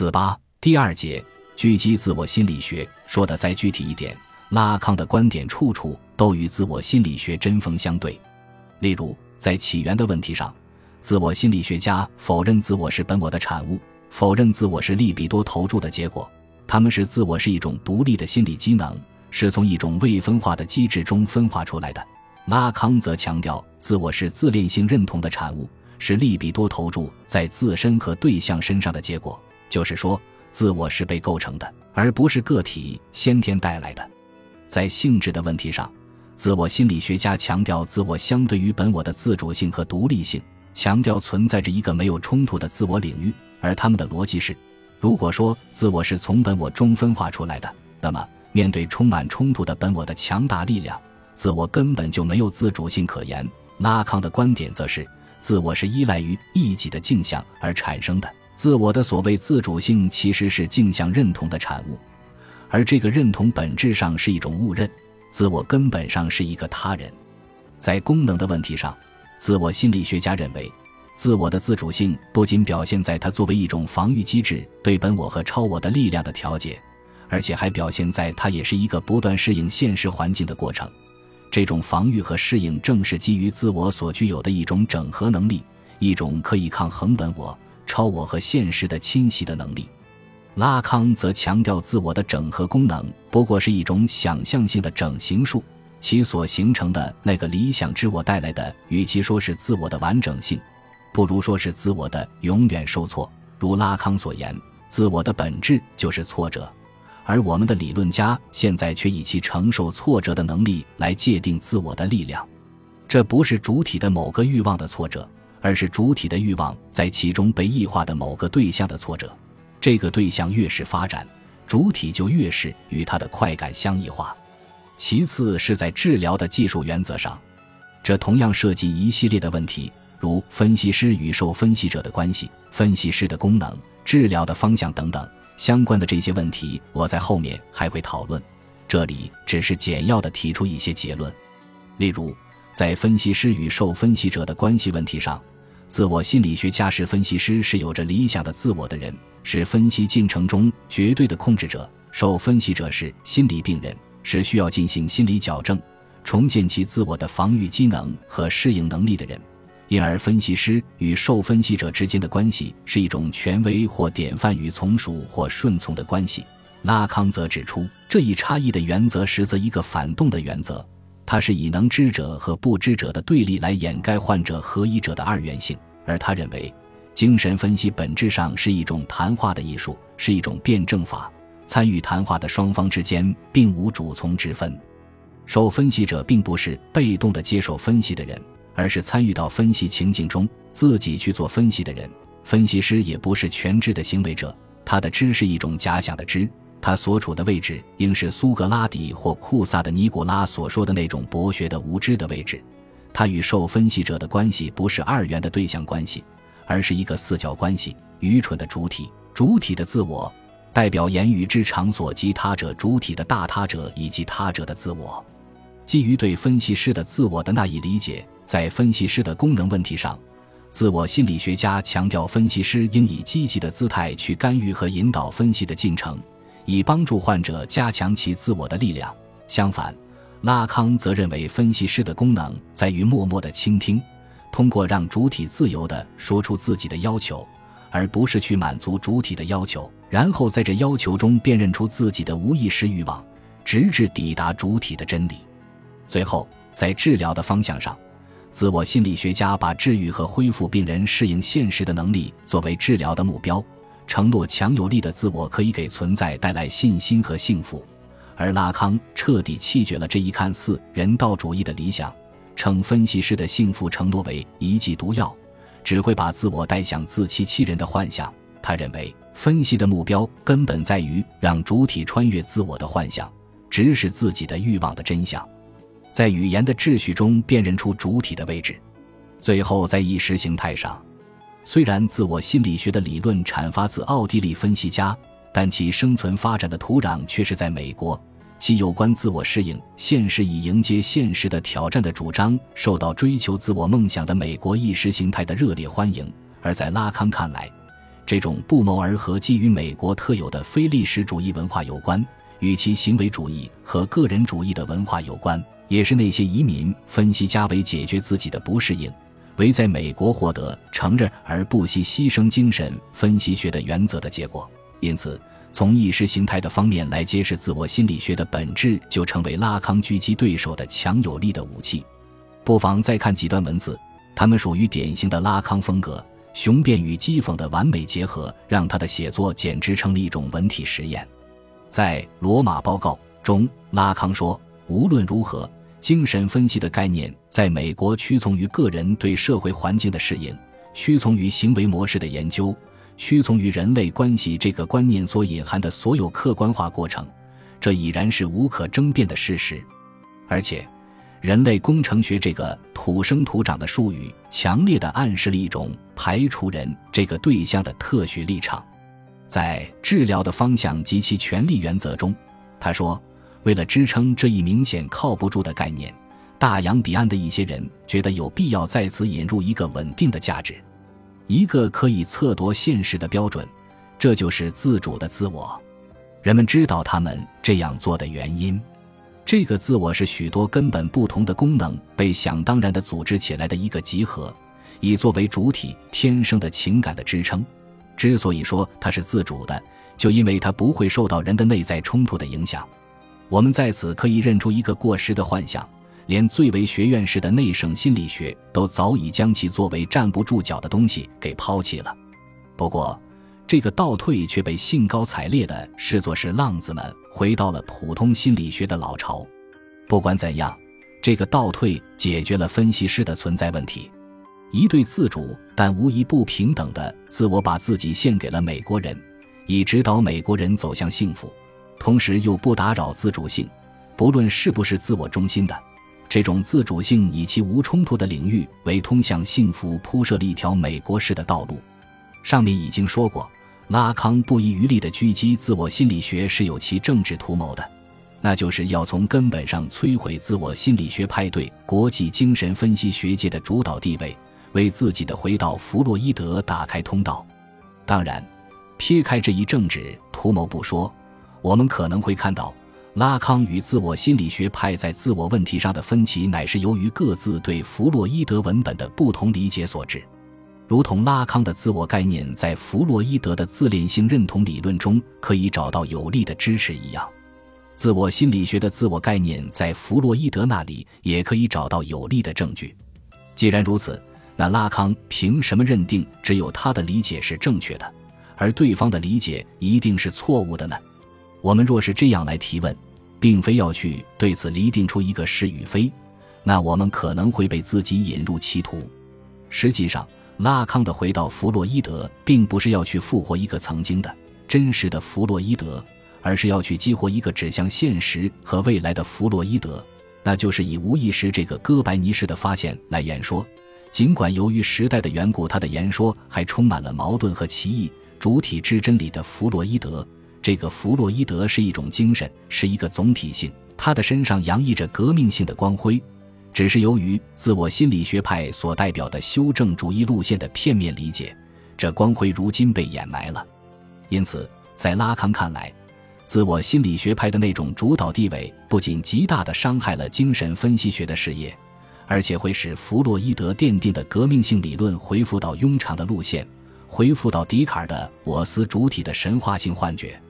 四八第二节狙击自我心理学说的再具体一点，拉康的观点处处都与自我心理学针锋相对。例如，在起源的问题上，自我心理学家否认自我是本我的产物，否认自我是利比多投注的结果。他们是自我是一种独立的心理机能，是从一种未分化的机制中分化出来的。拉康则强调自我是自恋性认同的产物，是利比多投注在自身和对象身上的结果。就是说，自我是被构成的，而不是个体先天带来的。在性质的问题上。自我心理学家强调自我相对于本我的自主性和独立性，强调存在着一个没有冲突的自我领域。而他们的逻辑是：如果说自我是从本我中分化出来的，那么面对充满冲突的本我的强大力量，自我根本就没有自主性可言。拉康的观点则是：自我是依赖于异己的镜像而产生的，自我的所谓自主性其实是镜像认同的产物，而这个认同本质上是一种误认。自我根本上是一个他人，在功能的问题上，自我心理学家认为，自我的自主性不仅表现在它作为一种防御机制对本我和超我的力量的调节，而且还表现在它也是一个不断适应现实环境的过程。这种防御和适应正是基于自我所具有的一种整合能力，一种可以抗衡本我、超我和现实的侵袭的能力。拉康则强调，自我的整合功能不过是一种想象性的整形术，其所形成的那个理想之我带来的，与其说是自我的完整性，不如说是自我的永远受挫。如拉康所言，自我的本质就是挫折，而我们的理论家现在却以其承受挫折的能力来界定自我的力量。这不是主体的某个欲望的挫折，而是主体的欲望在其中被异化的某个对象的挫折。这个对象越是发展，主体就越是与它的快感相异化。其次是在治疗的技术原则上，这同样涉及一系列的问题，如分析师与受分析者的关系、分析师的功能、治疗的方向等等相关的这些问题，我在后面还会讨论。这里只是简要的提出一些结论。例如，在分析师与受分析者的关系问题上，自我心理学家是分析师是有着理想的自我的人。是分析进程中绝对的控制者，受分析者是心理病人，是需要进行心理矫正、重建其自我的防御机能和适应能力的人。因而，分析师与受分析者之间的关系是一种权威或典范与从属或顺从的关系。拉康则指出，这一差异的原则实则一个反动的原则，它是以能知者和不知者的对立来掩盖患者合一者的二元性，而他认为。精神分析本质上是一种谈话的艺术，是一种辩证法。参与谈话的双方之间并无主从之分，受分析者并不是被动的接受分析的人，而是参与到分析情境中自己去做分析的人。分析师也不是全知的行为者，他的知是一种假想的知，他所处的位置应是苏格拉底或库萨的尼古拉所说的那种博学的无知的位置。他与受分析者的关系不是二元的对象关系。而是一个四角关系，愚蠢的主体，主体的自我，代表言语之场所及他者主体的大他者以及他者的自我。基于对分析师的自我的那一理解，在分析师的功能问题上，自我心理学家强调分析师应以积极的姿态去干预和引导分析的进程，以帮助患者加强其自我的力量。相反，拉康则认为分析师的功能在于默默的倾听。通过让主体自由地说出自己的要求，而不是去满足主体的要求，然后在这要求中辨认出自己的无意识欲望，直至抵达主体的真理。最后，在治疗的方向上，自我心理学家把治愈和恢复病人适应现实的能力作为治疗的目标，承诺强有力的自我可以给存在带来信心和幸福。而拉康彻底弃绝了这一看似人道主义的理想。称分析师的幸福承诺为一剂毒药，只会把自我带向自欺欺人的幻想。他认为，分析的目标根本在于让主体穿越自我的幻想，直视自己的欲望的真相，在语言的秩序中辨认出主体的位置。最后，在意识形态上，虽然自我心理学的理论阐发自奥地利分析家，但其生存发展的土壤却是在美国。其有关自我适应、现实以迎接现实的挑战的主张，受到追求自我梦想的美国意识形态的热烈欢迎。而在拉康看来，这种不谋而合、基于美国特有的非历史主义文化有关，与其行为主义和个人主义的文化有关，也是那些移民分析家为解决自己的不适应，为在美国获得承认而不惜牺牲精神分析学的原则的结果。因此，从意识形态的方面来揭示自我心理学的本质，就成为拉康狙击对手的强有力的武器。不妨再看几段文字，他们属于典型的拉康风格。雄辩与讥讽的完美结合，让他的写作简直成了一种文体实验。在《罗马报告》中，拉康说：“无论如何，精神分析的概念在美国屈从于个人对社会环境的适应，屈从于行为模式的研究，屈从于人类关系这个观念所隐含的所有客观化过程。这已然是无可争辩的事实，而且。”人类工程学这个土生土长的术语，强烈的暗示了一种排除人这个对象的特许立场。在治疗的方向及其权利原则中，他说：“为了支撑这一明显靠不住的概念，大洋彼岸的一些人觉得有必要在此引入一个稳定的价值，一个可以测度现实的标准，这就是自主的自我。人们知道他们这样做的原因。”这个自我是许多根本不同的功能被想当然地组织起来的一个集合，以作为主体天生的情感的支撑。之所以说它是自主的，就因为它不会受到人的内在冲突的影响。我们在此可以认出一个过时的幻想，连最为学院式的内省心理学都早已将其作为站不住脚的东西给抛弃了。不过，这个倒退却被兴高采烈地视作是浪子们回到了普通心理学的老巢。不管怎样，这个倒退解决了分析师的存在问题。一对自主但无疑不平等的自我，把自己献给了美国人，以指导美国人走向幸福，同时又不打扰自主性，不论是不是自我中心的。这种自主性以其无冲突的领域为通向幸福铺设了一条美国式的道路。上面已经说过。拉康不遗余力的狙击自我心理学是有其政治图谋的，那就是要从根本上摧毁自我心理学派对国际精神分析学界的主导地位，为自己的回到弗洛伊德打开通道。当然，撇开这一政治图谋不说，我们可能会看到，拉康与自我心理学派在自我问题上的分歧，乃是由于各自对弗洛伊德文本的不同理解所致。如同拉康的自我概念在弗洛伊德的自恋性认同理论中可以找到有力的支持一样，自我心理学的自我概念在弗洛伊德那里也可以找到有力的证据。既然如此，那拉康凭什么认定只有他的理解是正确的，而对方的理解一定是错误的呢？我们若是这样来提问，并非要去对此厘定出一个是与非，那我们可能会被自己引入歧途。实际上，拉康的回到弗洛伊德，并不是要去复活一个曾经的真实的弗洛伊德，而是要去激活一个指向现实和未来的弗洛伊德，那就是以无意识这个哥白尼式的发现来言说。尽管由于时代的缘故，他的言说还充满了矛盾和歧义。主体之真理的弗洛伊德，这个弗洛伊德是一种精神，是一个总体性，他的身上洋溢着革命性的光辉。只是由于自我心理学派所代表的修正主义路线的片面理解，这光辉如今被掩埋了。因此，在拉康看来，自我心理学派的那种主导地位不仅极大地伤害了精神分析学的事业，而且会使弗洛伊德奠定的革命性理论恢复到庸常的路线，恢复到笛卡尔的“我思主体”的神话性幻觉。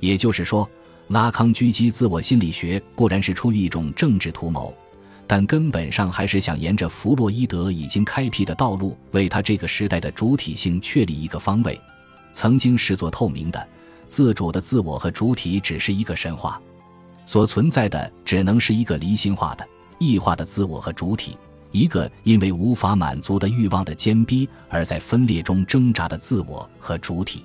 也就是说，拉康狙击自我心理学固然是出于一种政治图谋。但根本上还是想沿着弗洛伊德已经开辟的道路，为他这个时代的主体性确立一个方位。曾经视作透明的、自主的自我和主体，只是一个神话，所存在的只能是一个离心化的、异化的自我和主体，一个因为无法满足的欲望的坚逼而在分裂中挣扎的自我和主体。